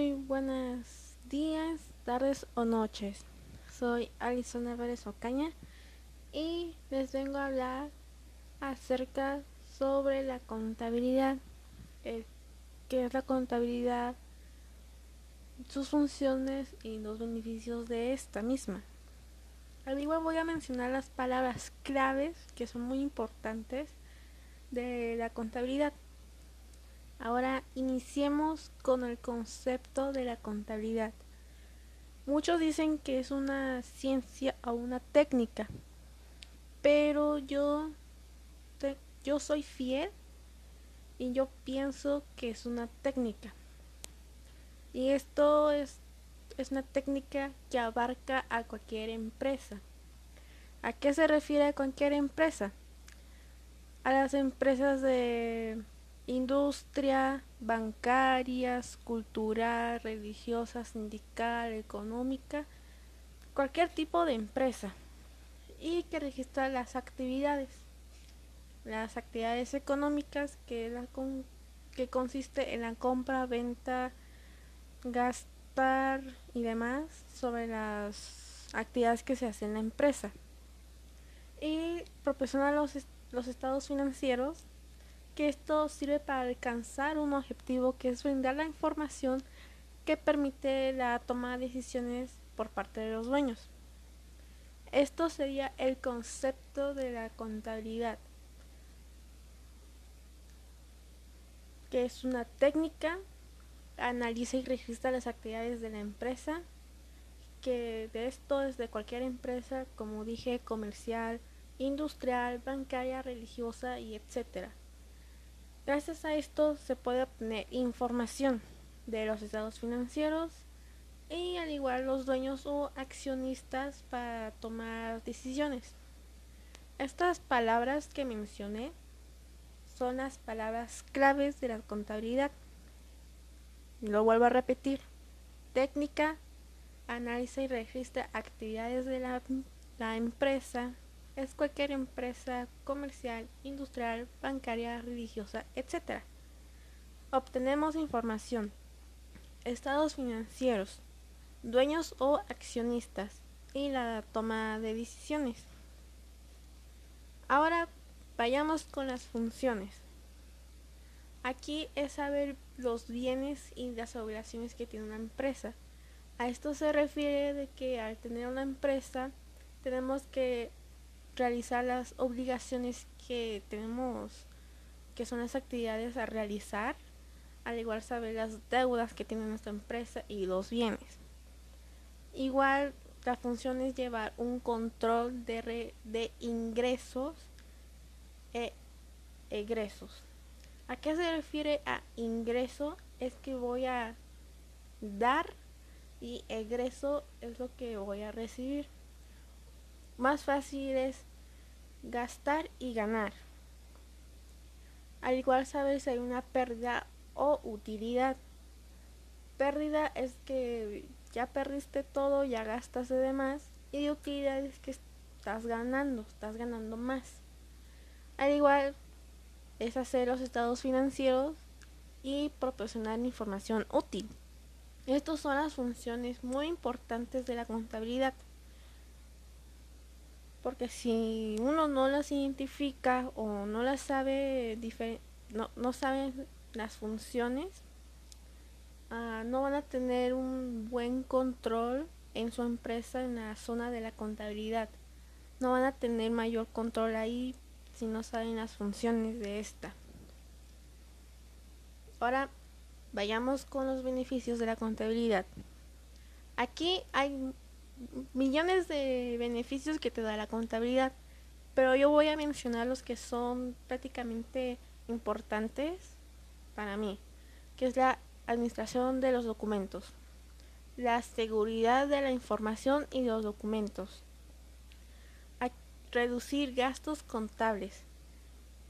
Muy buenos días, tardes o noches. Soy Alison Álvarez Ocaña y les vengo a hablar acerca sobre la contabilidad. Eh, ¿Qué es la contabilidad? Sus funciones y los beneficios de esta misma. Al igual voy a mencionar las palabras claves que son muy importantes de la contabilidad. Ahora iniciemos con el concepto de la contabilidad. Muchos dicen que es una ciencia o una técnica, pero yo, yo soy fiel y yo pienso que es una técnica. Y esto es, es una técnica que abarca a cualquier empresa. ¿A qué se refiere a cualquier empresa? A las empresas de industria, bancarias, cultural, religiosa, sindical, económica, cualquier tipo de empresa y que registra las actividades. Las actividades económicas que, la que consiste en la compra, venta, gastar y demás sobre las actividades que se hacen en la empresa. Y proporciona los, los estados financieros que esto sirve para alcanzar un objetivo que es brindar la información que permite la toma de decisiones por parte de los dueños. Esto sería el concepto de la contabilidad, que es una técnica, analiza y registra las actividades de la empresa, que de esto es de cualquier empresa, como dije, comercial, industrial, bancaria, religiosa y etcétera. Gracias a esto se puede obtener información de los estados financieros y al igual los dueños o accionistas para tomar decisiones. Estas palabras que mencioné son las palabras claves de la contabilidad. Lo vuelvo a repetir. Técnica, analiza y registra actividades de la, la empresa, es cualquier empresa comercial, industrial, bancaria, religiosa, etc. Obtenemos información, estados financieros, dueños o accionistas y la toma de decisiones. Ahora vayamos con las funciones. Aquí es saber los bienes y las obligaciones que tiene una empresa. A esto se refiere de que al tener una empresa tenemos que realizar las obligaciones que tenemos, que son las actividades a realizar, al igual saber las deudas que tiene nuestra empresa y los bienes. Igual la función es llevar un control de, de ingresos e egresos. ¿A qué se refiere a ingreso? Es que voy a dar y egreso es lo que voy a recibir. Más fácil es gastar y ganar. Al igual saber si hay una pérdida o utilidad. Pérdida es que ya perdiste todo, ya gastaste de más. Y utilidad es que estás ganando, estás ganando más. Al igual es hacer los estados financieros y proporcionar información útil. Estas son las funciones muy importantes de la contabilidad porque si uno no las identifica o no las sabe no, no sabe las funciones uh, no van a tener un buen control en su empresa en la zona de la contabilidad. No van a tener mayor control ahí si no saben las funciones de esta. Ahora vayamos con los beneficios de la contabilidad. Aquí hay millones de beneficios que te da la contabilidad, pero yo voy a mencionar los que son prácticamente importantes para mí, que es la administración de los documentos, la seguridad de la información y los documentos, reducir gastos contables.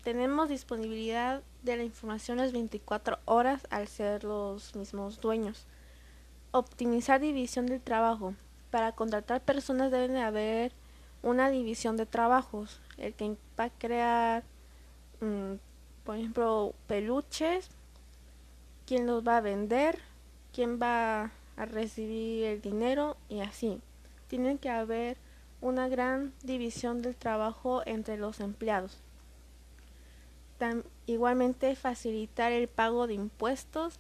Tenemos disponibilidad de la información las 24 horas al ser los mismos dueños. Optimizar división del trabajo para contratar personas deben de haber una división de trabajos. El que va a crear, mm, por ejemplo, peluches, quién los va a vender, quién va a recibir el dinero y así. Tiene que haber una gran división del trabajo entre los empleados. igualmente facilitar el pago de impuestos.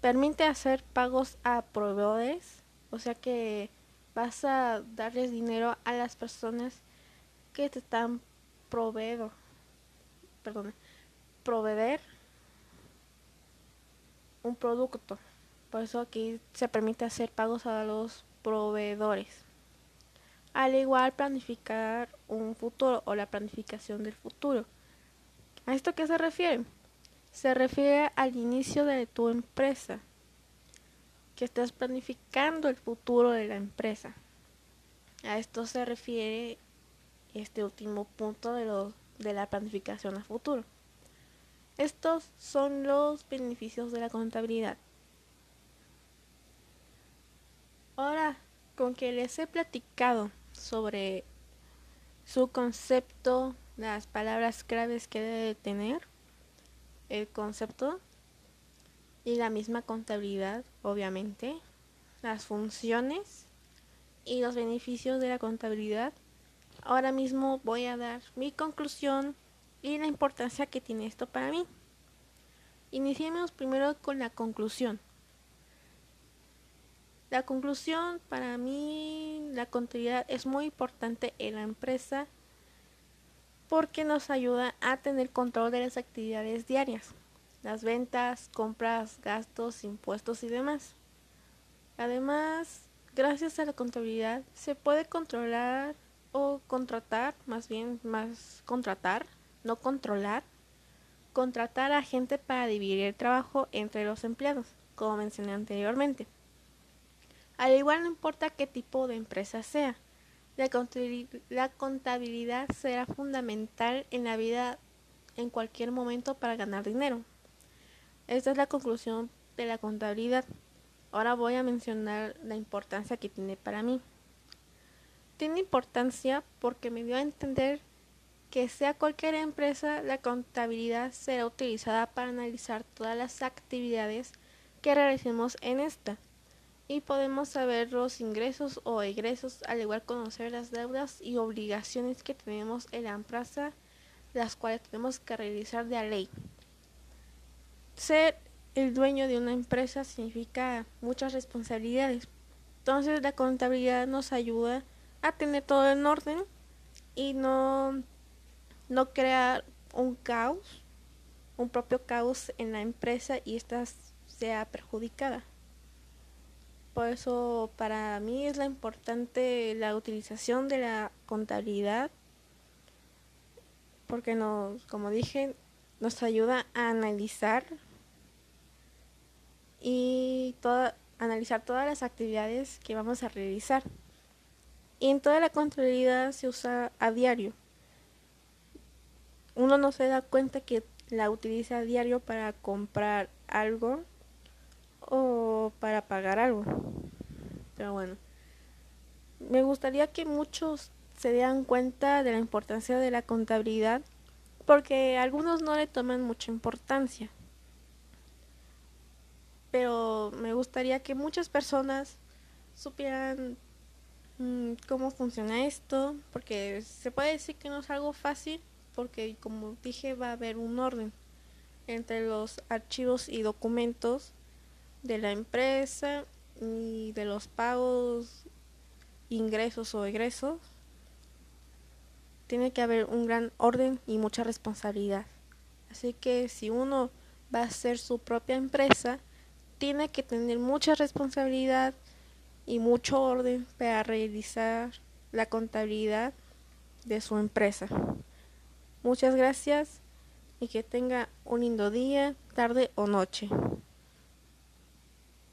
Permite hacer pagos a proveedores, o sea que vas a darles dinero a las personas que te están proveedor, perdón, proveer un producto. Por eso aquí se permite hacer pagos a los proveedores. Al igual planificar un futuro o la planificación del futuro. ¿A esto qué se refiere? Se refiere al inicio de tu empresa, que estás planificando el futuro de la empresa. A esto se refiere este último punto de, lo, de la planificación a futuro. Estos son los beneficios de la contabilidad. Ahora, con que les he platicado sobre su concepto, las palabras claves que debe tener, el concepto y la misma contabilidad, obviamente, las funciones y los beneficios de la contabilidad, ahora mismo voy a dar mi conclusión y la importancia que tiene esto para mí. Iniciemos primero con la conclusión. La conclusión para mí, la contabilidad es muy importante en la empresa porque nos ayuda a tener control de las actividades diarias, las ventas, compras, gastos, impuestos y demás. Además, gracias a la contabilidad se puede controlar o contratar, más bien más contratar, no controlar, contratar a gente para dividir el trabajo entre los empleados, como mencioné anteriormente. Al igual no importa qué tipo de empresa sea, la contabilidad, será fundamental en la vida en cualquier momento para ganar dinero. Esta es la conclusión de la contabilidad. Ahora voy a mencionar la importancia que tiene para mí tiene importancia porque me dio a entender que sea cualquier empresa, la contabilidad será utilizada para analizar todas las actividades que realicemos en esta y podemos saber los ingresos o egresos, al igual conocer las deudas y obligaciones que tenemos en la empresa, las cuales tenemos que realizar de la ley. Ser el dueño de una empresa significa muchas responsabilidades. Entonces la contabilidad nos ayuda a tener todo en orden y no, no crear un caos, un propio caos en la empresa y esta sea perjudicada. Por eso para mí es la importante la utilización de la contabilidad porque nos, como dije, nos ayuda a analizar y analizar todas las actividades que vamos a realizar. Y en toda la contabilidad se usa a diario. Uno no se da cuenta que la utiliza a diario para comprar algo o para pagar algo. Pero bueno, me gustaría que muchos se dieran cuenta de la importancia de la contabilidad porque algunos no le toman mucha importancia. Pero me gustaría que muchas personas supieran Mm, cómo funciona esto, porque se puede decir que no es algo fácil, porque como dije va a haber un orden entre los archivos y documentos de la empresa y de los pagos, ingresos o egresos. Tiene que haber un gran orden y mucha responsabilidad. Así que si uno va a ser su propia empresa, tiene que tener mucha responsabilidad y mucho orden para realizar la contabilidad de su empresa. Muchas gracias y que tenga un lindo día, tarde o noche.